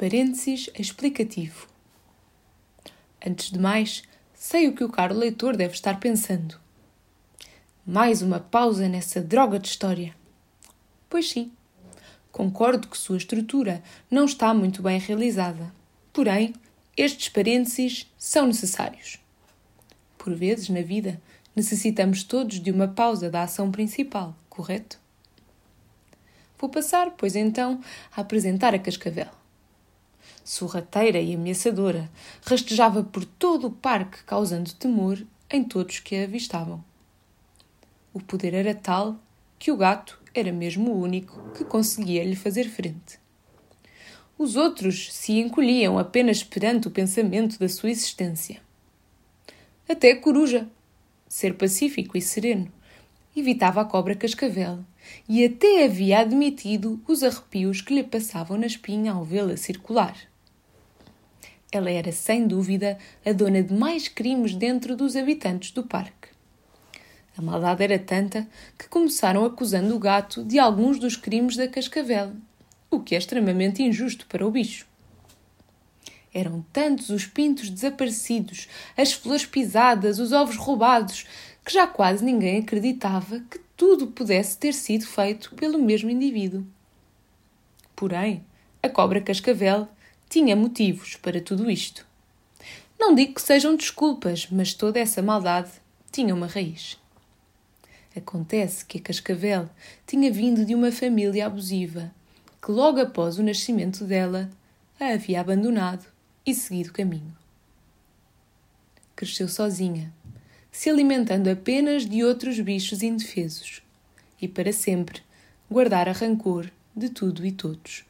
Parênteses explicativo. Antes de mais, sei o que o caro leitor deve estar pensando. Mais uma pausa nessa droga de história. Pois sim, concordo que sua estrutura não está muito bem realizada. Porém, estes parênteses são necessários. Por vezes, na vida, necessitamos todos de uma pausa da ação principal, correto? Vou passar, pois então, a apresentar a Cascavel. Sorrateira e ameaçadora, rastejava por todo o parque, causando temor em todos que a avistavam. O poder era tal que o gato era mesmo o único que conseguia lhe fazer frente. Os outros se encolhiam apenas perante o pensamento da sua existência. Até a coruja, ser pacífico e sereno, evitava a cobra cascavel e até havia admitido os arrepios que lhe passavam na espinha ao vê-la circular. Ela era, sem dúvida, a dona de mais crimes dentro dos habitantes do parque. A maldade era tanta que começaram acusando o gato de alguns dos crimes da cascavel, o que é extremamente injusto para o bicho. Eram tantos os pintos desaparecidos, as flores pisadas, os ovos roubados, que já quase ninguém acreditava que tudo pudesse ter sido feito pelo mesmo indivíduo. Porém, a cobra cascavel tinha motivos para tudo isto. Não digo que sejam desculpas, mas toda essa maldade tinha uma raiz. Acontece que a Cascavel tinha vindo de uma família abusiva, que logo após o nascimento dela a havia abandonado e seguido caminho. Cresceu sozinha, se alimentando apenas de outros bichos indefesos, e para sempre guardara rancor de tudo e todos.